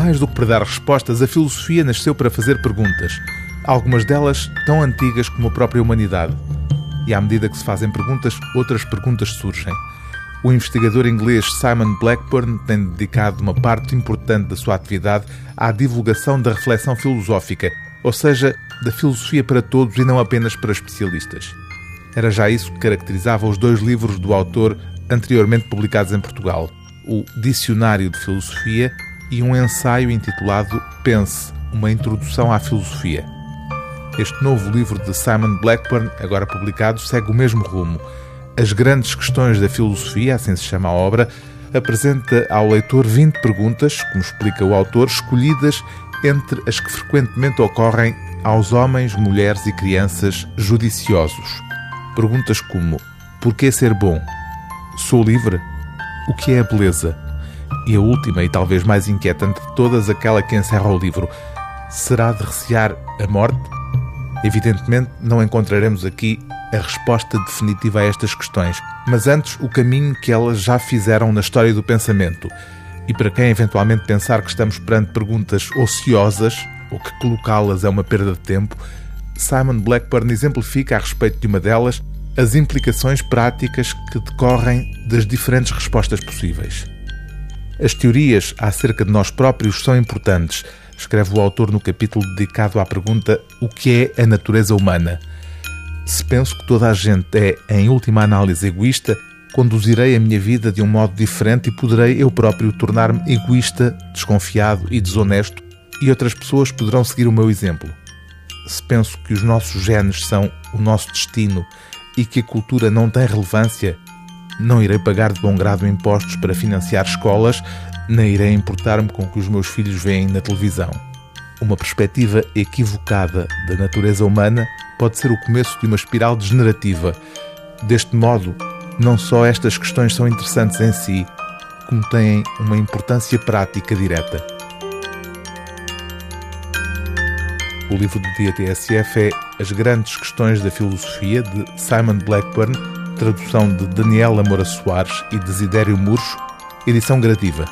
mais do que para dar respostas, a filosofia nasceu para fazer perguntas, algumas delas tão antigas como a própria humanidade. E à medida que se fazem perguntas, outras perguntas surgem. O investigador inglês Simon Blackburn tem dedicado uma parte importante da sua atividade à divulgação da reflexão filosófica, ou seja, da filosofia para todos e não apenas para especialistas. Era já isso que caracterizava os dois livros do autor anteriormente publicados em Portugal: o Dicionário de Filosofia e um ensaio intitulado Pense, uma introdução à filosofia. Este novo livro de Simon Blackburn, agora publicado, segue o mesmo rumo as Grandes Questões da Filosofia, assim se chama a obra, apresenta ao leitor 20 perguntas, como explica o autor, escolhidas entre as que frequentemente ocorrem aos homens, mulheres e crianças judiciosos. Perguntas como: Por que ser bom? Sou livre? O que é a beleza? E a última e talvez mais inquietante de todas, aquela que encerra o livro: Será de recear a morte? Evidentemente, não encontraremos aqui a resposta definitiva a estas questões, mas antes o caminho que elas já fizeram na história do pensamento. E para quem eventualmente pensar que estamos perante perguntas ociosas, ou que colocá-las é uma perda de tempo, Simon Blackburn exemplifica a respeito de uma delas as implicações práticas que decorrem das diferentes respostas possíveis. As teorias acerca de nós próprios são importantes, escreve o autor no capítulo dedicado à pergunta O que é a natureza humana? Se penso que toda a gente é, em última análise, egoísta, conduzirei a minha vida de um modo diferente e poderei eu próprio tornar-me egoísta, desconfiado e desonesto, e outras pessoas poderão seguir o meu exemplo. Se penso que os nossos genes são o nosso destino e que a cultura não tem relevância, não irei pagar de bom grado impostos para financiar escolas, nem irei importar-me com o que os meus filhos veem na televisão. Uma perspectiva equivocada da natureza humana pode ser o começo de uma espiral degenerativa. Deste modo, não só estas questões são interessantes em si, como têm uma importância prática direta. O livro do dia TSF é As Grandes Questões da Filosofia, de Simon Blackburn, tradução de Daniela Moura Soares e Desidério Murcho, edição gradiva.